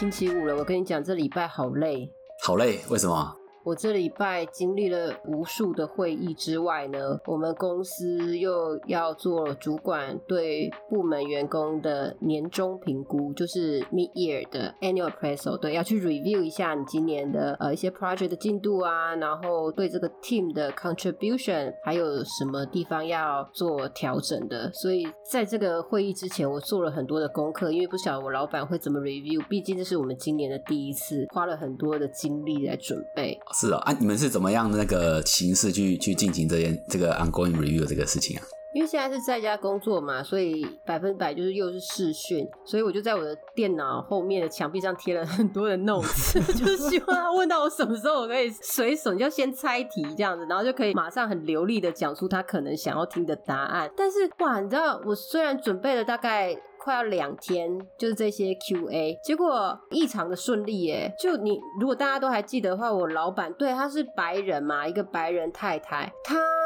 星期五了，我跟你讲，这礼拜好累，好累，为什么？我这礼拜经历了无数的会议之外呢，我们公司又要做主管对部门员工的年终评估，就是 mid year 的 annual appraisal，对，要去 review 一下你今年的呃一些 project 的进度啊，然后对这个 team 的 contribution 还有什么地方要做调整的。所以在这个会议之前，我做了很多的功课，因为不晓得我老板会怎么 review，毕竟这是我们今年的第一次，花了很多的精力来准备。是哦，啊，你们是怎么样的那个形式去去进行这件这个 ongoing review 这个事情啊？因为现在是在家工作嘛，所以百分百就是又是视讯，所以我就在我的电脑后面的墙壁上贴了很多的 notes，就是希望他问到我什么时候我可以随手，你就先猜题这样子，然后就可以马上很流利的讲出他可能想要听的答案。但是哇，你知道我虽然准备了大概。快要两天，就是这些 Q&A，结果异常的顺利耶！就你如果大家都还记得的话，我老板对他是白人嘛，一个白人太太，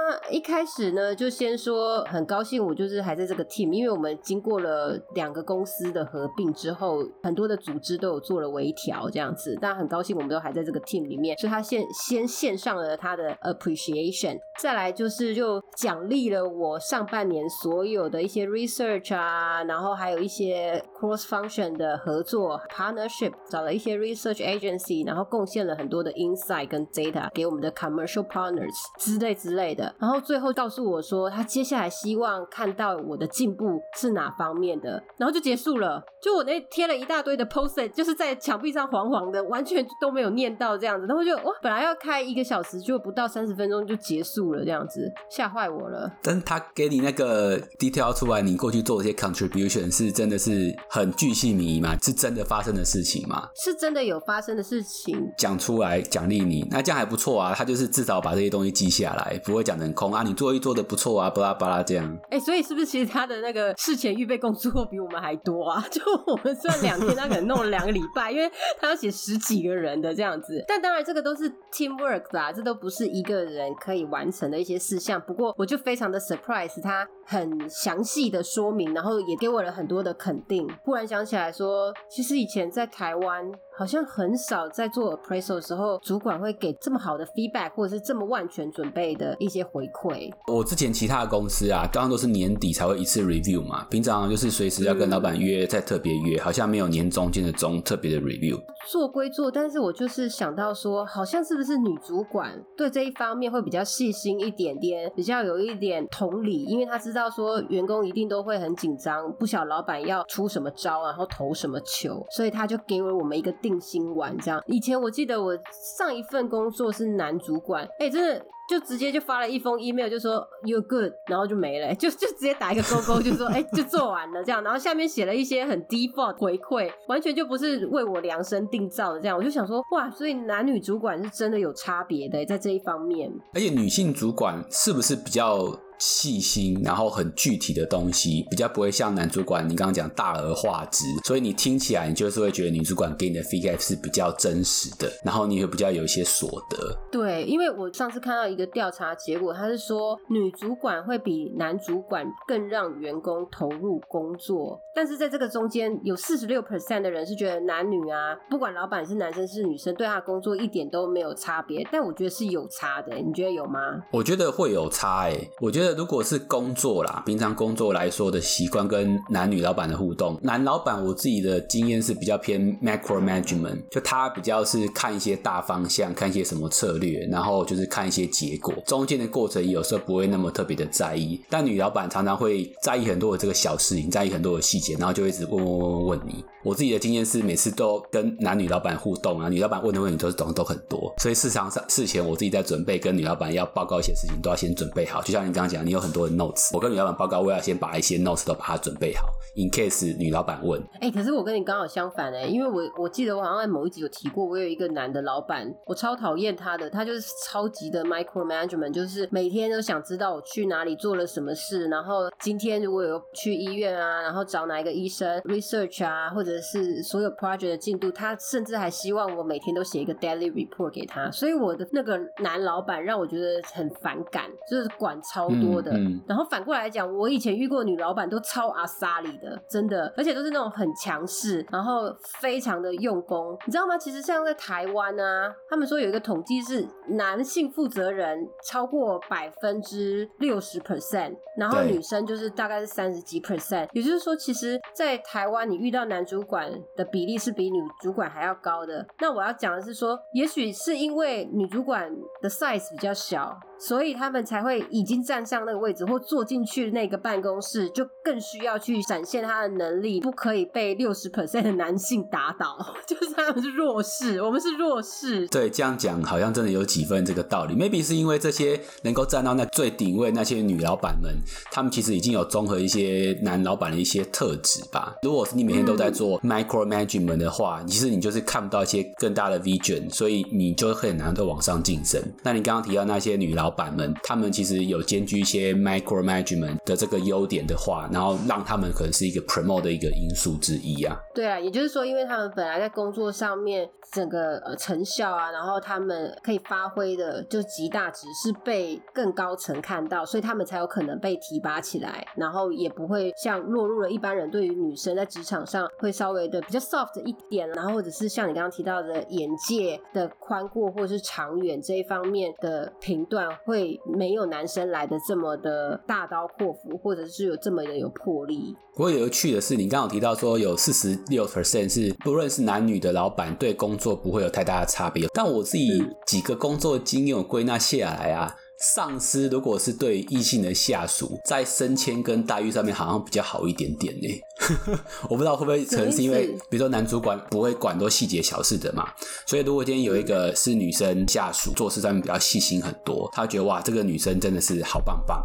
那一开始呢就先说很高兴我就是还在这个 team，因为我们经过了两个公司的合并之后，很多的组织都有做了微调这样子，但很高兴我们都还在这个 team 里面，所以他先先献上了他的 appreciation，再来就是就奖励了我上半年所有的一些 research 啊，然后。还有一些 cross function 的合作 partnership，找了一些 research agency，然后贡献了很多的 insight 跟 data 给我们的 commercial partners 之类之类的。然后最后告诉我说，他接下来希望看到我的进步是哪方面的，然后就结束了。就我那贴了一大堆的 post，就是在墙壁上黄黄的，完全都没有念到这样子。然后就哇，本来要开一个小时，就不到三十分钟就结束了，这样子吓坏我了。但他给你那个 detail 出来，你过去做一些 contribution。是真的是很巨细靡遗吗？是真的发生的事情吗？是真的有发生的事情，讲出来奖励你，那这样还不错啊。他就是至少把这些东西记下来，不会讲很空啊。你做一做的不错啊，巴拉巴拉这样。哎，所以是不是其实他的那个事前预备工作比我们还多啊？就我们算两天，他可能弄了两个礼拜，因为他要写十几个人的这样子。但当然，这个都是 teamwork 啦，这都不是一个人可以完成的一些事项。不过，我就非常的 surprise，他很详细的说明，然后也给我了。很多的肯定，忽然想起来说，其实以前在台湾。好像很少在做 appraisal 的时候，主管会给这么好的 feedback，或者是这么万全准备的一些回馈。我之前其他的公司啊，当然都是年底才会一次 review 嘛，平常就是随时要跟老板约，再特别约，好像没有年中间的中特别的 review。做归做，但是我就是想到说，好像是不是女主管对这一方面会比较细心一点点，比较有一点同理，因为她知道说员工一定都会很紧张，不晓老板要出什么招，然后投什么球，所以她就给了我们一个。定心丸这样，以前我记得我上一份工作是男主管，哎，真的就直接就发了一封 email，就说 you good，然后就没了，就就直接打一个勾勾，就说哎，就做完了这样，然后下面写了一些很 default 回馈，完全就不是为我量身定造的这样，我就想说哇，所以男女主管是真的有差别的在这一方面，而且女性主管是不是比较？细心，然后很具体的东西，比较不会像男主管你刚刚讲大而化之，所以你听起来你就是会觉得女主管给你的 feedback 是比较真实的，然后你会比较有一些所得。对，因为我上次看到一个调查结果，他是说女主管会比男主管更让员工投入工作，但是在这个中间有四十六 percent 的人是觉得男女啊，不管老板是男生是女生，对他工作一点都没有差别，但我觉得是有差的，你觉得有吗？我觉得会有差哎，我觉得。这如果是工作啦，平常工作来说的习惯跟男女老板的互动，男老板我自己的经验是比较偏 macro management，就他比较是看一些大方向，看一些什么策略，然后就是看一些结果，中间的过程有时候不会那么特别的在意。但女老板常常会在意很多的这个小事情，在意很多的细节，然后就一直问问问问问你。我自己的经验是，每次都跟男女老板互动啊，女老板问的问题都是懂都很多，所以事场上事前我自己在准备跟女老板要报告一些事情，都要先准备好。就像你刚刚你有很多的 notes，我跟女老板报告，我要先把一些 notes 都把它准备好，in case 女老板问。哎，可是我跟你刚好相反哎，因为我我记得我好像在某一集有提过，我有一个男的老板，我超讨厌他的，他就是超级的 micro management，就是每天都想知道我去哪里做了什么事，然后今天如果有去医院啊，然后找哪一个医生 research 啊，或者是所有 project 的进度，他甚至还希望我每天都写一个 daily report 给他。所以我的那个男老板让我觉得很反感，就是管超多的。嗯嗯然后反过来讲，我以前遇过女老板都超阿萨里的，真的，而且都是那种很强势，然后非常的用功，你知道吗？其实像在台湾啊，他们说有一个统计是男性负责人超过百分之六十 percent，然后女生就是大概是三十几 percent，也就是说，其实，在台湾你遇到男主管的比例是比女主管还要高的。那我要讲的是说，也许是因为女主管的 size 比较小，所以他们才会已经站上那个位置或坐进去那个办公室，就更需要去展现他的能力，不可以被六十 percent 的男性打倒，就是他们是弱势，我们是弱势。对，这样讲好像真的有几分这个道理。Maybe 是因为这些能够站到那最顶位那些女老板们，她们其实已经有综合一些男老板的一些特质吧。如果是你每天都在做 micro management 的话，其实你就是看不到一些更大的 vision，所以你就很难够往上晋升。那你刚刚提到那些女老板们，她们其实有兼具一些 micro management 的这个优点的话，然后让他们可能是一个 promote 的一个因素之一啊。对啊，也就是说，因为他们本来在工作上面整个呃成效啊，然后他们可以发挥的就极大值是被更高层看到，所以他们才有可能被提拔起来，然后也不会像落入了一般人对于女生在职场上会稍微的比较 soft 一点，然后或者是像你刚刚提到的眼界的宽阔或者是长远这一方面的评断，会没有男生来的这么的大刀阔斧，或者是有这么的有魄力。不过有趣的是，你刚刚有提到说有四十六 percent 是不论是男女的老板对工作不会有太大的差别，但我自己几个工作经验我归纳下来啊。上司如果是对异性的下属，在升迁跟待遇上面好像比较好一点点呢。我不知道会不会可能是因为比如说男主管不会管多细节小事的嘛，所以如果今天有一个是女生下属，做事上面比较细心很多，他觉得哇，这个女生真的是好棒棒。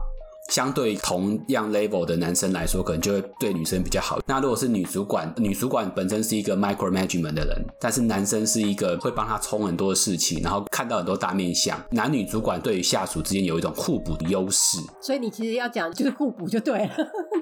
相对同样 level 的男生来说，可能就会对女生比较好。那如果是女主管，女主管本身是一个 micro management 的人，但是男生是一个会帮他冲很多事情，然后看到很多大面相。男女主管对于下属之间有一种互补的优势。所以你其实要讲就是互补就对了，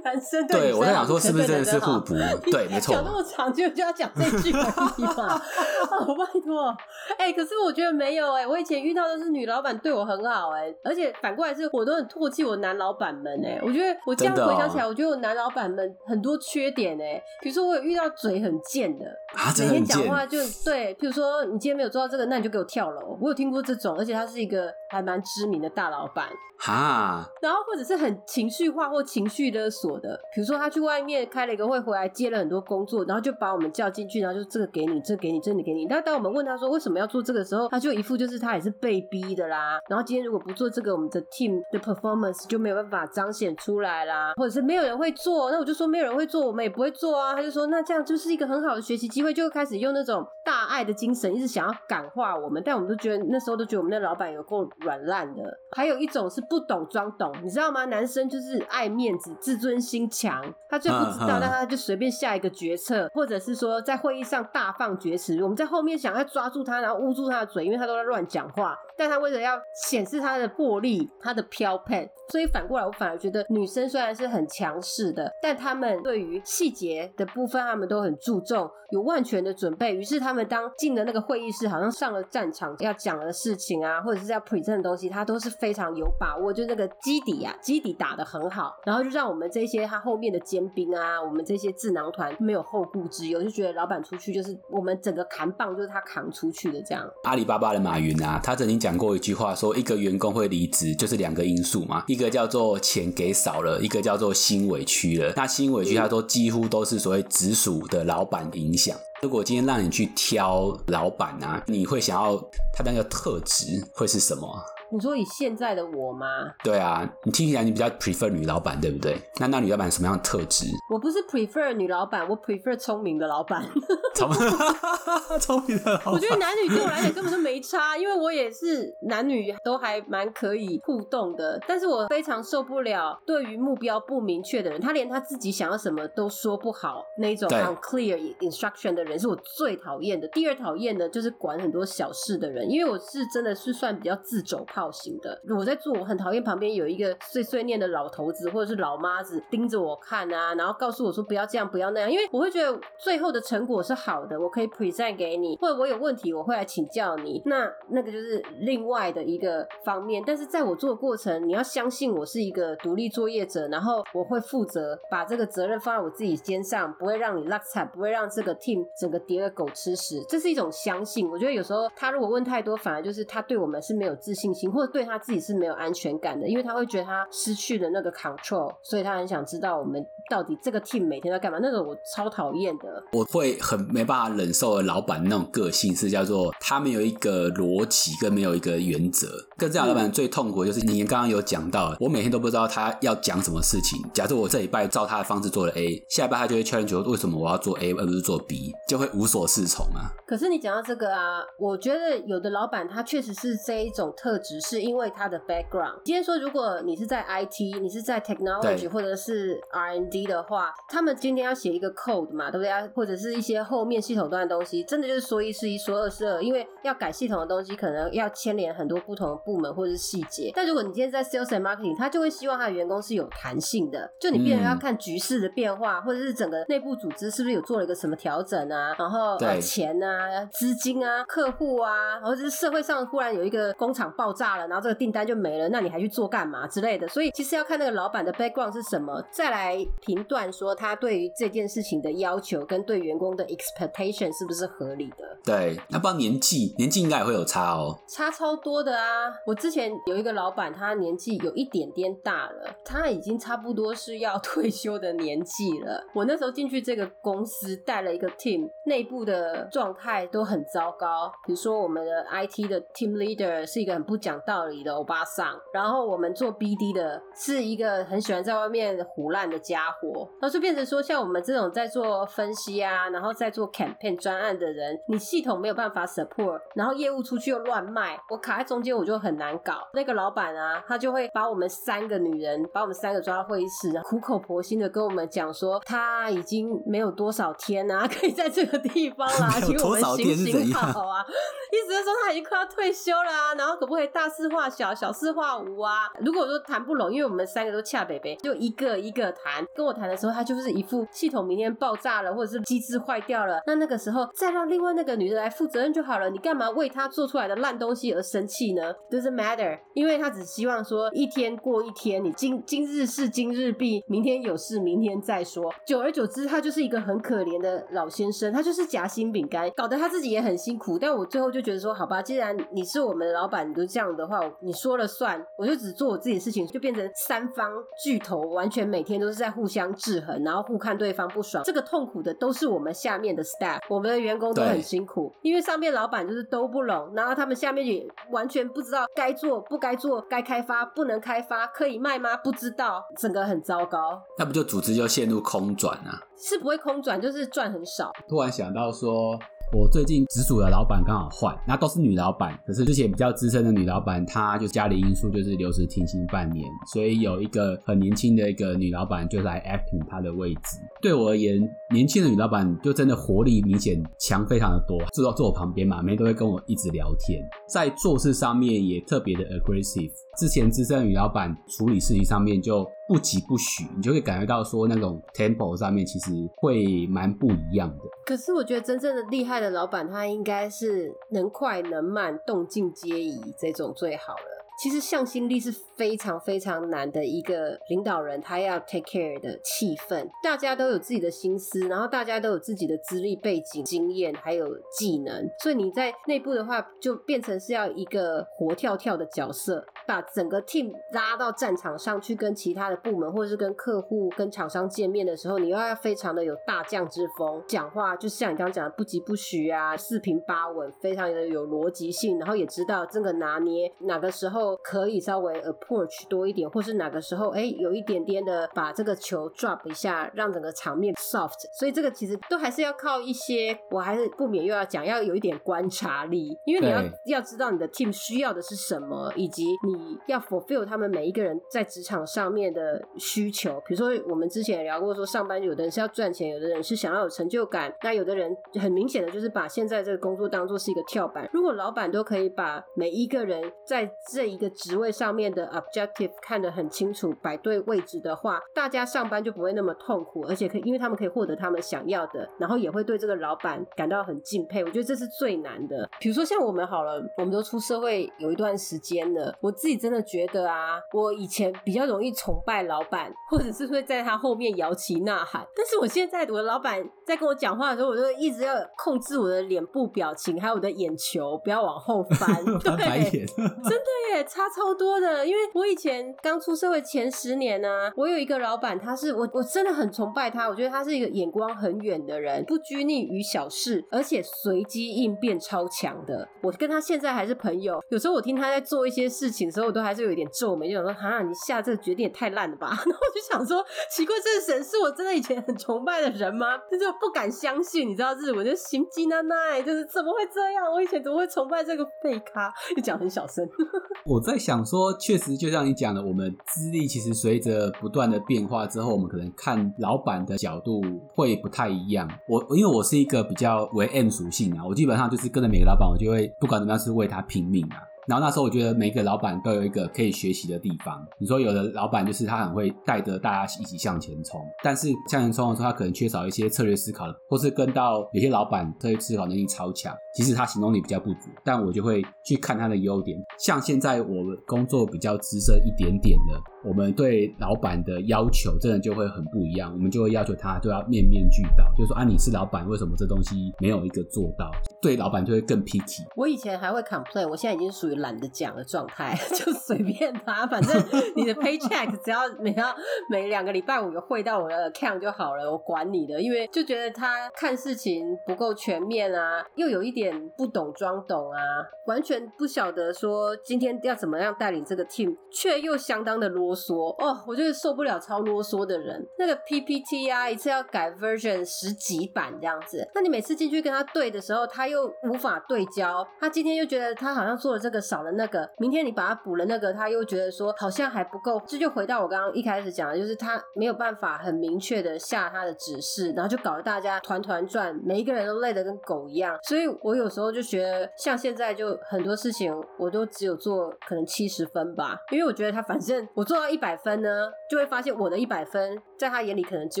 男生对女生对我在想说，好是不是真的是互？补对没错讲。那么长就就要讲这句而已嘛，哦，拜托，哎、可是我觉得没有哎、我以前遇到的是女老板对我很好哎、而且反过来是我都很唾弃我男老板们哎、我觉得我这样回想起来，我觉得我男老板们很多缺点哎、比如说我有遇到嘴很贱的，啊，真每天。讲话就对，譬如说你今天没有做到这个，那你就给我跳楼。我有听过这种，而且他是一个还蛮知名的大老板。哈，然后或者是很情绪化或情绪勒索的，比如说他去外面开了一个会，回来接了很多工作，然后就把我们叫进去，然后就这个给你，这个给你，这个给你。但当我们问他说为什么要做这个时候，他就一副就是他也是被逼的啦。然后今天如果不做这个，我们的 team 的 performance 就没有办法彰显出来啦，或者是没有人会做，那我就说没有人会做，我们也不会做啊。他就说那这样就是一个很好的学习机会，就开始用那种大爱的精神，一直想要感化我们，但我们都觉得那时候都觉得我们的老板有够软烂的。还有一种是不懂装懂，你知道吗？男生就是爱面子，自尊心强，他最不知道，嗯嗯但他就随便下一个决策，或者是说在会议上大放厥词，我们在后面想要抓住他，然后捂住他的嘴，因为他都在乱讲话，但他为了要显示他的魄力，他的飘配，所以反过来，我反而觉得女生虽然是很强势的，但他们对于细节的部分，他们都很注重，有万全的准备。于是他们当进了那个会议室，好像上了战场，要讲的事情啊，或者是要 present 的东西，他都是非常有把握，就那个基底啊，基底打得很好，然后就让我们这些他后面的尖兵啊，我们这些智囊团没有后顾之忧，就觉得老板出去就是我们整个扛棒就是他扛出去的这样。阿里巴巴的马云啊，他曾经讲过一句话，说一个员工会离职就是两个因素嘛，一个叫做钱给少了，一个叫做心委屈了。那心委屈，他说几乎都是所谓直属的老板影响。如果今天让你去挑老板啊，你会想要他那个特质会是什么？你说以现在的我吗？对啊，你听起来你比较 prefer 女老板，对不对？那那女老板什么样的特质？我不是 prefer 女老板，我 prefer 聪明的老板。聪 聪明的老我觉得男女对我来讲根本就没差，因为我也是男女都还蛮可以互动的。但是我非常受不了对于目标不明确的人，他连他自己想要什么都说不好那种对 unclear instruction 的人，是我最讨厌的。第二讨厌的就是管很多小事的人，因为我是真的是算比较自走造型的。我在做，我很讨厌旁边有一个碎碎念的老头子或者是老妈子盯着我看啊，然后告诉我说不要这样，不要那样，因为我会觉得最后的成果是好的，我可以 present 给你，或者我有问题我会来请教你。那那个就是另外的一个方面。但是在我做过程，你要相信我是一个独立作业者，然后我会负责把这个责任放在我自己肩上，不会让你落惨，不会让这个 team 整个跌个狗吃屎。这是一种相信。我觉得有时候他如果问太多，反而就是他对我们是没有自信心，或者对他自己是没有安全感的，因为他会觉得他失去了那个 control，所以他很想知道我们到底这个 team 每天在干嘛。那个我超讨厌的。我会很没办法忍受的老板那种个性是叫做他没有一个逻辑跟没有一个原则。跟这样老板最痛苦就是你刚刚有讲到，我每天都不知道他要讲什么事情。假设我这礼拜照他的方式做了 A，下一拜他就会 challenge 为什么我要做 A 而不是做 B，就会无所适从啊。可是你讲到这个啊，我觉得有的老板他确实是这一种特质，是因为他的 background。今天说如果你是在 IT，你是在 technology 或者是 R&D 的话，他们今天要写一个 code 嘛，对不对？或者是一些后面系统端的东西，真的就是说一是一，说二是二，因为要改系统的东西，可能要牵连很多不同的部门或者是细节。但如果你今天在 sales and marketing，他就会希望他的员工是有弹性的，就你变成要看局势的变化，或者是整个内部组织是不是有做了一个什么调整啊，然后钱啊、资金啊、客户啊，或者是社会上忽然有一个工厂爆炸了，然后这个订单就没了，那你还去做干嘛之类的？所以其实要看那个老板的 background 是什么，再来评断说他对于这件事情的要求跟对员工的 expectation 是不是合理的？对，那不知道年纪，年纪应该也会有差哦，差超多的啊！我之前有一个老板，他年纪有一点点大了，他已经差不多是要 退休的年纪了。我那时候进去这个公司带了一个 team，内部的状态都很糟糕。比如说我们的 IT 的 team leader 是一个很不讲道理的欧巴桑，然后我们做 BD 的是一个很喜欢在外面胡乱的家伙，然后就变成说像我们这种在做分析啊，然后在做 campaign 专案的人，你系统没有办法 support，然后业务出去又乱卖，我卡在中间我就很难搞。那个老板啊，他就会把我们三个女人，把我们三个抓到会议室，苦口婆心的跟我们讲说，他已经没有多少天啊，可以在这个地方啦，请我们行行好啊。意思是说他已经快要退休啦，然后可不可以大事化小，小事化无啊？如果说谈不拢，因为我们三个都恰北北，就一个一个谈。跟我谈的时候，他就是一副系统明天爆炸了，或者是机制坏掉了，那那个时候再让另外那个女的来负责任就好了。你干嘛为他做出来的烂东西而生气呢？Doesn't matter，因为他只希望说一天过一天，你今今日事今日毕，明天有事明天再说。久而久之，他就是一个很可怜的老先生，他就是夹心饼干，搞得他自己也很辛苦。但我最后就觉得说，好吧，既然你是我们的老板，你都这样的话，你说了算，我就只做我自己的事情，就变成三方巨头，完全每天都是在互相制衡，然后互看对方不爽。这个痛苦的都是我们下面的 staff，我们的员工都很辛苦，因为上面老板就是都不拢，然后他们下面也完全不知道该做不该做，该开发不能开发，可以卖吗？不知道，整个很糟糕。那不就组织就陷入空转啊？是不会空转，就是赚很少。突然想到说。我最近直属的老板刚好换，那都是女老板，可是之前比较资深的女老板，她就家里因素就是留职停薪半年，所以有一个很年轻的一个女老板就来 acting 她的位置。对我而言，年轻的女老板就真的活力明显强非常的多，坐到坐我旁边嘛，每都会跟我一直聊天，在做事上面也特别的 aggressive。之前资深女老板处理事情上面就不急不徐，你就会感觉到说那种 tempo 上面其实会蛮不一样的。可是我觉得真正的厉害的老板，他应该是能快能慢，动静皆宜这种最好了。其实向心力是非常非常难的一个领导人，他要 take care 的气氛，大家都有自己的心思，然后大家都有自己的资历背景、经验还有技能，所以你在内部的话，就变成是要一个活跳跳的角色，把整个 team 拉到战场上去，跟其他的部门或者是跟客户、跟厂商见面的时候，你又要非常的有大将之风，讲话就像你刚刚讲的不疾不徐啊，四平八稳，非常的有逻辑性，然后也知道这个拿捏哪个时候。可以稍微 approach 多一点，或是哪个时候哎有一点点的把这个球 drop 一下，让整个场面 soft。所以这个其实都还是要靠一些，我还是不免又要讲，要有一点观察力，因为你要要知道你的 team 需要的是什么，以及你要 fulfill 他们每一个人在职场上面的需求。比如说，我们之前也聊过，说上班有的人是要赚钱，有的人是想要有成就感，那有的人很明显的就是把现在这个工作当做是一个跳板。如果老板都可以把每一个人在这一个职位上面的 objective 看得很清楚，摆对位置的话，大家上班就不会那么痛苦，而且可以，因为他们可以获得他们想要的，然后也会对这个老板感到很敬佩。我觉得这是最难的。比如说像我们好了，我们都出社会有一段时间了，我自己真的觉得啊，我以前比较容易崇拜老板，或者是会在他后面摇旗呐喊。但是我现在，我的老板在跟我讲话的时候，我就一直要控制我的脸部表情，还有我的眼球，不要往后翻。对，真的耶，差超多的。因为我以前刚出社会前十年呢，我有一个老板，他是我我真的很崇拜他，我觉得他是一个眼光很远的人，不拘泥于小事，而且随机应变超强的。我跟他现在还是朋友，有时候我听他在做一些事情的时候，我都还是有一点皱眉，就想说：哈，你下这个决定也太烂了吧？然后我就想说，奇怪，这个人是我真的以前很崇拜的人吗？就是不敢相信，你知道日文就心机奶奶，就是怎么会这样？我以前怎么会崇拜这个废咖？就讲很小声。我在想说，确实就像你讲的，我们资历其实随着不断的变化之后，我们可能看老板的角度会不太一样。我因为我是一个比较为 M 属性啊，我基本上就是跟着每个老板，我就会不管怎么样是为他拼命啊。然后那时候我觉得每个老板都有一个可以学习的地方。你说有的老板就是他很会带着大家一起向前冲，但是向前冲的时候他可能缺少一些策略思考，或是跟到有些老板策略思考能力超强，其实他行动力比较不足，但我就会去看他的优点。像现在我工作比较资深一点点的，我们对老板的要求真的就会很不一样，我们就会要求他都要面面俱到，就是说啊你是老板，为什么这东西没有一个做到？对老板就会更 picky。我以前还会 complain，我现在已经属于懒得讲的状态，就随便他，反正你的 paycheck 只要每要每两个礼拜五有汇到我的 account 就好了，我管你的。因为就觉得他看事情不够全面啊，又有一点不懂装懂啊，完全不晓得说今天要怎么样带领这个 team，却又相当的啰嗦哦，我就是受不了超啰嗦的人。那个 PPT 啊，一次要改 version 十几版这样子，那你每次进去跟他对的时候，他又无法对焦，他今天又觉得他好像做了这个少了那个，明天你把他补了那个，他又觉得说好像还不够，这就回到我刚刚一开始讲的，就是他没有办法很明确的下他的指示，然后就搞得大家团团转，每一个人都累得跟狗一样。所以我有时候就觉得，像现在就很多事情我都只有做可能七十分吧，因为我觉得他反正我做到一百分呢，就会发现我的一百分在他眼里可能只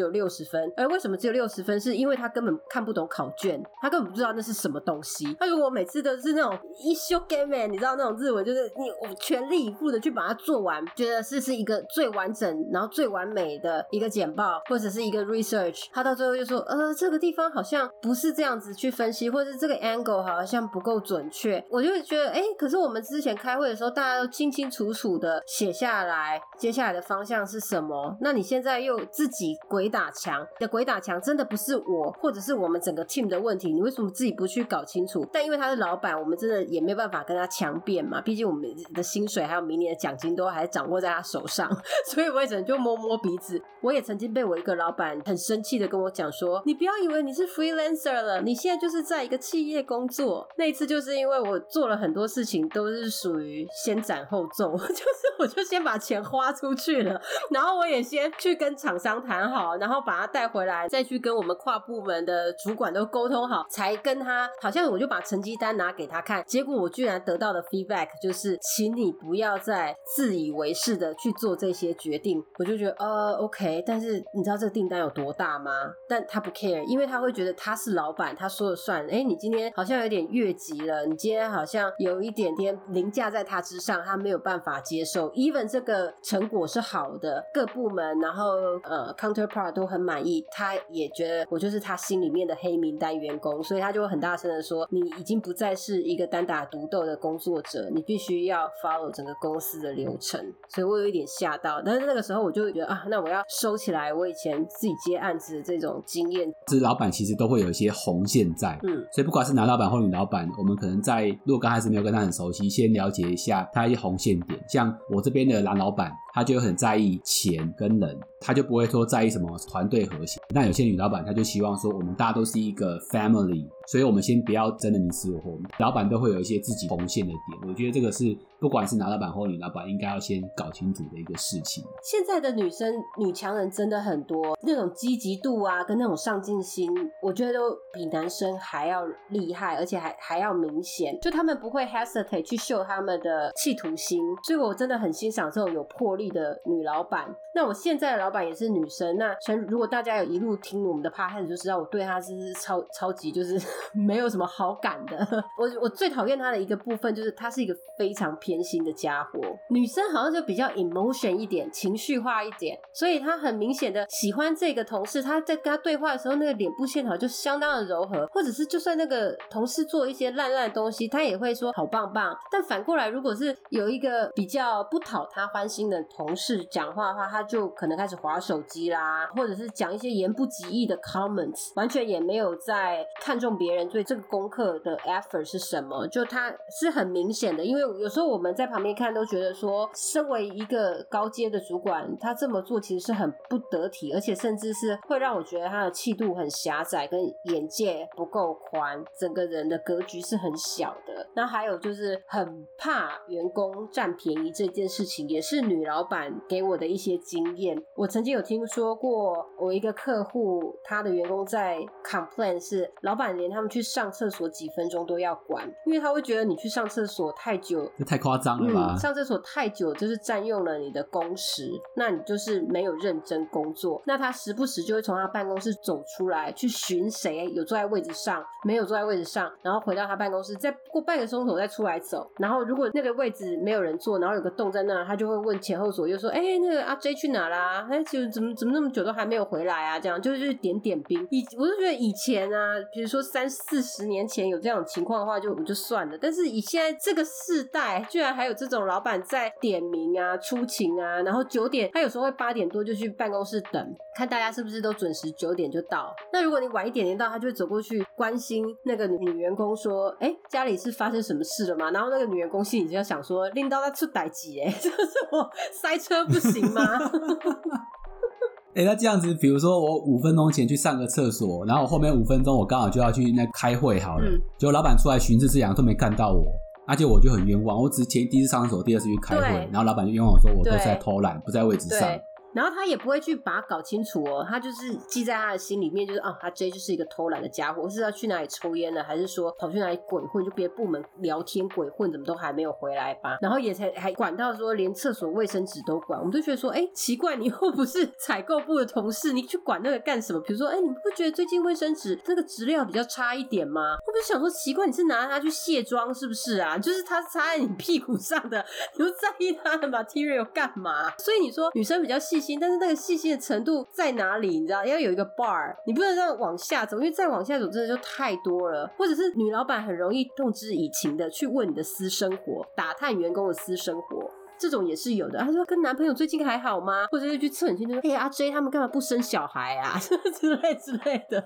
有六十分，而为什么只有六十分？是因为他根本看不懂考卷，他根本不知道那是什么东西。那如果每次都是那种一休 game，你知道那种日文，就是你我全力以赴的去把它做完，觉得是是一个最完整，然后最完美的一个简报，或者是一个 research，他到最后就说，呃，这个地方好像不是这样子去分析，或者是这个 angle 好像不够准确，我就会觉得，哎，可是我们之前开会的时候，大家都清清楚楚的写下来，接下来的方向是什么？那你现在又自己鬼打墙，的鬼打墙真的不是我，或者是我们整个 team 的问题，你为什么自己不去搞清楚？但因为他是老板，我们真的也没办法跟他强辩嘛。毕竟我们的薪水还有明年的奖金都还 掌握在他手上，所以我也只能就摸摸鼻子。我也曾经被我一个老板很生气的跟我讲说：“你不要以为你是 freelancer 了，你现在就是在一个企业工作。”那一次就是因为我做了很多事情都是属于先斩后奏，就是我就先把钱花出去了，然后我也先去跟厂商谈好，然后把他带回来，再去跟我们跨部门的主管都沟通好，才跟他好像我就把成绩单拿给他看，结果我居然得到的 feedback 就是，请你不要再自以为是的去做这些决定。我就觉得呃 OK，但是你知道这个订单有多大吗？但他不 care，因为他会觉得他是老板，他说了算。哎，你今天好像有点越级了，你今天好像有一点点凌驾在他之上，他没有办法接受。Even 这个成果是好的，各部门然后呃 counterpart 都很满意，他也觉得我就是他心里面的黑名单员工，所以他就会很大声的说，你已经不再是一个单打独斗的工作者，你必须要 follow 整个公司的流程。所以我有一点吓到，但是那个时候我就觉得啊，那我要收起来我以前自己接案子的这种经验。是老板其实都会有一些红线在，嗯，所以不管是男老板或女老板，我们可能在如果刚开始没有跟他很熟悉，先了解一下他一些红线点。像我这边的男老板，他就很在意钱跟人，他就不会说在意什么团队和谐。那有些女老板，她就希望说我们大家都是一个 family。所以我们先不要争得你死我活。老板都会有一些自己红线的点，我觉得这个是不管是男老板或女老板，应该要先搞清楚的一个事情。现在的女生女强人真的很多，那种积极度啊，跟那种上进心，我觉得都比男生还要厉害，而且还还要明显。就他们不会 hesitate 去秀他们的企图心，所以我真的很欣赏这种有魄力的女老板。那我现在的老板也是女生，那如果大家有一路听我们的趴摊就知道我对她是超超级就是 没有什么好感的。我我最讨厌她的一个部分就是她是一个非常偏心的家伙。女生好像就比较 emotion 一点，情绪化一点，所以她很明显的喜欢这个同事。她在跟他对话的时候，那个脸部线条就相当的柔和，或者是就算那个同事做一些烂烂的东西，她也会说好棒棒。但反过来，如果是有一个比较不讨她欢心的同事讲话的话，他就可能开始划手机啦，或者是讲一些言不及义的 comments，完全也没有在看重别人对这个功课的 effort 是什么，就他是很明显的。因为有时候我们在旁边看都觉得说，身为一个高阶的主管，他这么做其实是很不得体，而且甚至是会让我觉得他的气度很狭窄，跟眼界不够宽，整个人的格局是很小的。那还有就是很怕员工占便宜这件事情，也是女老板给我的一些经验。我曾经有听说过，我一个客户，他的员工在 complain 是老板连他们去上厕所几分钟都要管，因为他会觉得你去上厕所太久，这太夸张了吧？上厕所太久就是占用了你的工时，那你就是没有认真工作。那他时不时就会从他办公室走出来，去寻谁有坐在位置上，没有坐在位置上，然后回到他办公室，再过半个钟头再出来走。然后如果那个位置没有人坐，然后有个洞在那，他就会问前后左右说：“哎，那个阿 J 去哪啦？”哎，就怎么怎么那么久都还没有回来啊？这样就是点点兵。以我就觉得以前啊，比如说三四十年前有这种情况的话，就我就算了。但是以现在这个世代，居然还有这种老板在点名啊、出勤啊，然后九点他有时候会八点多就去办公室等，看大家是不是都准时九点就到。那如果你晚一点点到，他就会走过去关心那个女员工说：“哎，家里是发生什么事了吗？”然后那个女员工心里就要想说：“令到他出歹机哎，这是我塞车不行吗？” 哎，那这样子，比如说我五分钟前去上个厕所，然后我后面五分钟我刚好就要去那开会好了，结果老板出来巡视，这两个都没看到我，而且我就很冤枉，我只是前第一次上厕所，第二次去开会，然后老板就冤枉我说我都是在偷懒，不在位置上。然后他也不会去把它搞清楚哦，他就是记在他的心里面，就是啊，他 J 就是一个偷懒的家伙，是要去哪里抽烟呢，还是说跑去哪里鬼混，就别部门聊天鬼混，怎么都还没有回来吧？然后也才还管到说连厕所卫生纸都管，我们都觉得说，哎，奇怪，你又不是 采购部的同事，你去管那个干什么？比如说，哎，你不觉得最近卫生纸那个质量比较差一点吗？我不是想说奇怪，你是拿它去卸妆是不是啊？就是它擦在你屁股上的，你不在意它的 material 干嘛？所以你说女生比较细心但是那个细心。的程度在哪里？你知道要有一个 bar，你不能让往下走，因为再往下走真的就太多了。或者是女老板很容易动之以情的去问你的私生活，打探员工的私生活。这种也是有的。他说跟男朋友最近还好吗？或者是去测很清楚，哎，阿 J 他们干嘛不生小孩啊？之类之类的。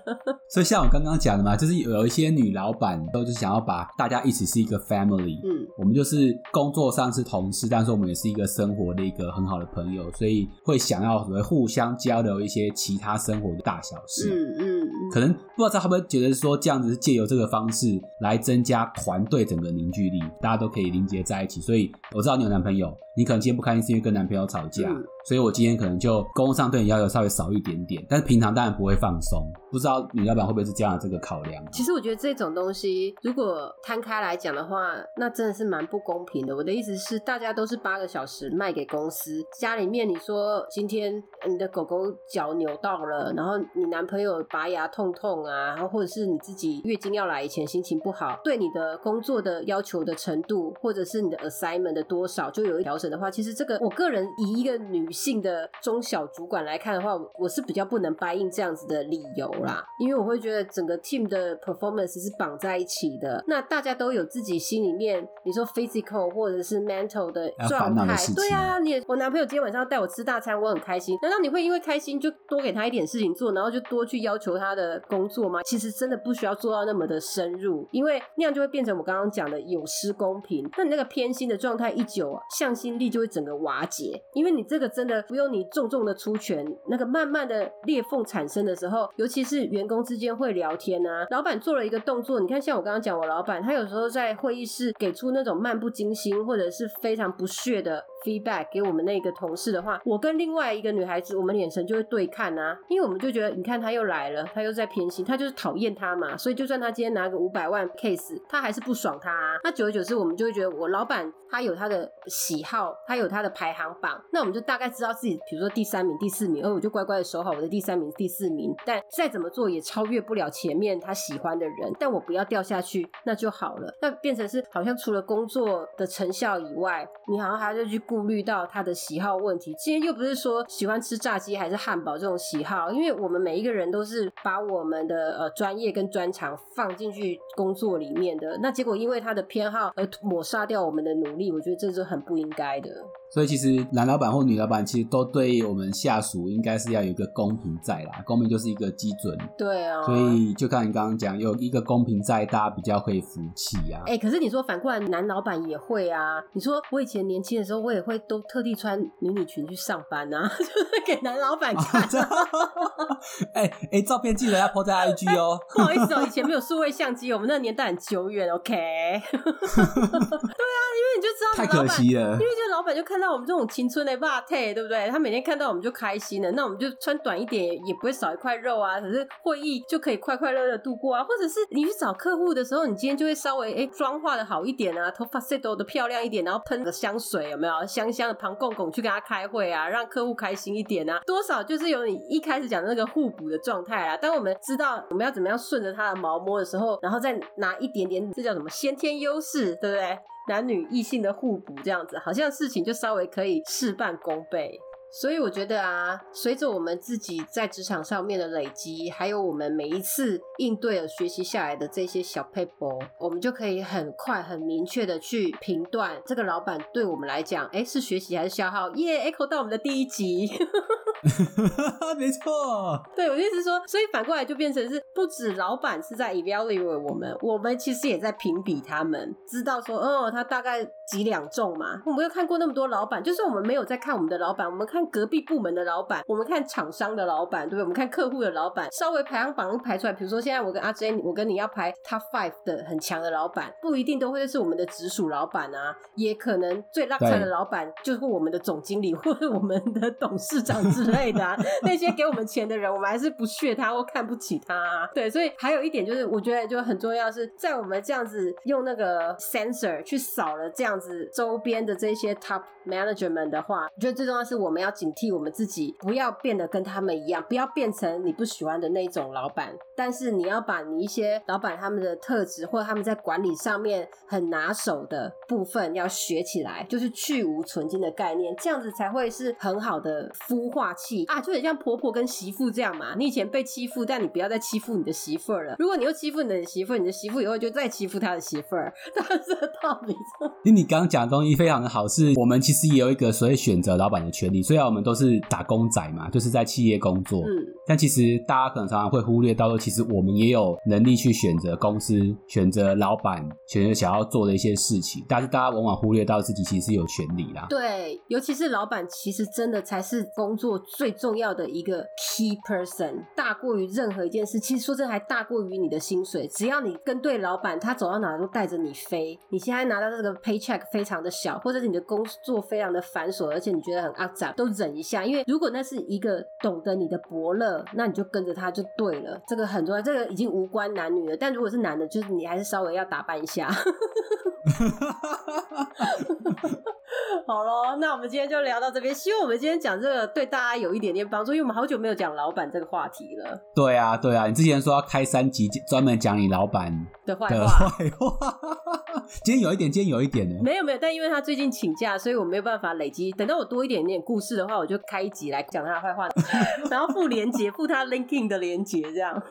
所以像我刚刚讲的嘛，就是有一些女老板都是想要把大家一起是一个 family。嗯，我们就是工作上是同事，但是我们也是一个生活的一个很好的朋友，所以会想要互相交流一些其他生活的大小事。嗯嗯嗯。可能不知道他们觉得说这样子是借由这个方式来增加团队整个凝聚力，大家都可以凝结在一起。所以我知道你有男朋友。你可能今天不开心是因为跟男朋友吵架，所以我今天可能就工作上对你要求稍微少一点点，但是平常当然不会放松。不知道女老板会不会是这样的这个考量？其实我觉得这种东西如果摊开来讲的话，那真的是蛮不公平的。我的意思是，大家都是八个小时卖给公司，家里面你说今天你的狗狗脚扭到了，然后你男朋友拔牙痛痛啊，然后或者是你自己月经要来以前心情不好，对你的工作的要求的程度，或者是你的 assignment 的多少，就有一条。的话，其实这个我个人以一个女性的中小主管来看的话，我是比较不能答应这样子的理由啦，因为我会觉得整个 team 的 performance 是绑在一起的，那大家都有自己心里面，你说 physical 或者是 mental 的状态，对啊，你我男朋友今天晚上带我吃大餐，我很开心，难道你会因为开心就多给他一点事情做，然后就多去要求他的工作吗？其实真的不需要做到那么的深入，因为那样就会变成我刚刚讲的有失公平。那你那个偏心的状态一久，向心。力就会整个瓦解，因为你这个真的不用你重重的出拳，那个慢慢的裂缝产生的时候，尤其是员工之间会聊天啊，老板做了一个动作，你看像我刚刚讲，我老板他有时候在会议室给出那种漫不经心或者是非常不屑的。Feedback 给我们那个同事的话，我跟另外一个女孩子，我们眼神就会对看啊，因为我们就觉得，你看他又来了，他又在偏心，他就是讨厌他嘛，所以就算他今天拿个五百万 case，他还是不爽他。啊。那久而久之，我们就会觉得，我老板他有他的喜好，他有他的排行榜，那我们就大概知道自己，比如说第三名、第四名，而我就乖乖的守好我的第三名、第四名，但再怎么做也超越不了前面他喜欢的人，但我不要掉下去，那就好了。那变成是好像除了工作的成效以外，你好像还要去顾虑到。他的喜好问题，今天又不是说喜欢吃炸鸡还是汉堡这种喜好，因为我们每一个人都是把我们的呃专业跟专长放进去工作里面的，那结果因为他的偏好而抹杀掉我们的努力，我觉得这是很不应该的。所以其实男老板或女老板其实都对我们下属应该是要有一个公平在啦，公平就是一个基准。对啊，所以就看你刚刚讲有一个公平在，大家比较可以服气啊。哎，可是你说反过来，男老板也会啊。你说我以前年轻的时候，我也会都特地穿迷你裙去上班啊，就是给男老板看。哎哎，照片记得要 po 在 IG 哦。不好意思哦，以前没有数位相机，我们那个年代很久远。OK。对啊，因为你就知道太可惜了，因为就老板就看。到我们这种青春的霸退，对不对？他每天看到我们就开心了。那我们就穿短一点，也不会少一块肉啊。可是会议就可以快快乐乐度过啊。或者是你去找客户的时候，你今天就会稍微哎妆化的好一点啊，头发 set 的漂亮一点，然后喷个香水，有没有香香的庞公公去跟他开会啊，让客户开心一点啊。多少就是有你一开始讲的那个互补的状态啊。当我们知道我们要怎么样顺着他的毛摸的时候，然后再拿一点点，这叫什么先天优势，对不对？男女异性的互补，这样子好像事情就稍微可以事半功倍。所以我觉得啊，随着我们自己在职场上面的累积，还有我们每一次应对而学习下来的这些小 paper，我们就可以很快、很明确的去评断这个老板对我们来讲，哎，是学习还是消耗？耶，echo 到我们的第一集。没错，对我意思是说，所以反过来就变成是，不止老板是在 evaluate 我们，我们其实也在评比他们，知道说，哦，他大概几两重嘛。我们有看过那么多老板，就是我们没有在看我们的老板，我们看隔壁部门的老板，我们看厂商的老板，对不对？我们看客户的老板，稍微排行榜排出来，比如说现在我跟阿 J，我跟你要排 top five 的很强的老板，不一定都会是我们的直属老板啊，也可能最烂差的老板就是我们的总经理或者我们的董事长之。类的 那些给我们钱的人，我们还是不屑他或看不起他。对，所以还有一点就是，我觉得就很重要，是在我们这样子用那个 sensor 去扫了这样子周边的这些 top management 的话，我觉得最重要是我们要警惕我们自己，不要变得跟他们一样，不要变成你不喜欢的那种老板。但是你要把你一些老板他们的特质或者他们在管理上面很拿手的部分要学起来，就是去无存精的概念，这样子才会是很好的孵化。啊，就很像婆婆跟媳妇这样嘛。你以前被欺负，但你不要再欺负你的媳妇儿了。如果你又欺负你的媳妇儿，你的媳妇以后就再欺负他的媳妇儿，他是道理。因为你刚刚讲的东西非常的好，是我们其实也有一个所谓选择老板的权利。虽然我们都是打工仔嘛，就是在企业工作，嗯，但其实大家可能常常会忽略到说，其实我们也有能力去选择公司、选择老板、选择想要做的一些事情。但是大家往往忽略到自己其实是有权利啦。对，尤其是老板，其实真的才是工作。最重要的一个 key person，大过于任何一件事。其实说真，还大过于你的薪水。只要你跟对老板，他走到哪都带着你飞。你现在拿到这个 paycheck 非常的小，或者是你的工作非常的繁琐，而且你觉得很肮脏，都忍一下。因为如果那是一个懂得你的伯乐，那你就跟着他就对了。这个很重要，这个已经无关男女了。但如果是男的，就是你还是稍微要打扮一下。好咯，那我们今天就聊到这边。希望我们今天讲这个对大家有一点点帮助，因为我们好久没有讲老板这个话题了。对啊，对啊，你之前说要开三集专门讲你老板的坏话，今天有一点，今天有一点呢。没有没有，但因为他最近请假，所以我没有办法累积。等到我多一点点故事的话，我就开一集来讲他的坏话，然后附连接，附他 linking 的连接，这样。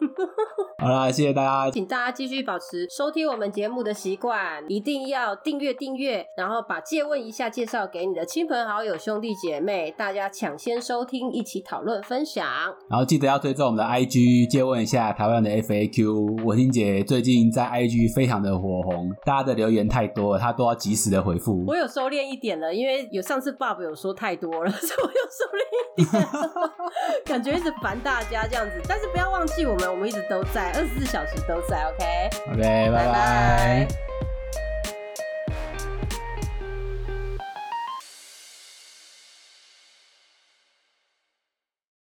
好啦，谢谢大家，请大家继续保持收听我们节目的习惯，一定要订阅订阅，然后把借问一下介绍给你的亲朋好友、兄弟姐妹，大家抢先收听，一起讨论分享。然后记得要追踪我们的 IG，借问一下台湾的 FAQ。文心姐最近在 IG 非常的火红，大家的留言太多了，她都要及时的回复。我有收敛一点了，因为有上次 Bob 有说太多了，所以我有收敛一点，感觉一直烦大家这样子。但是不要忘记我们，我们一直都在，二十四小时都在。OK，OK，拜拜。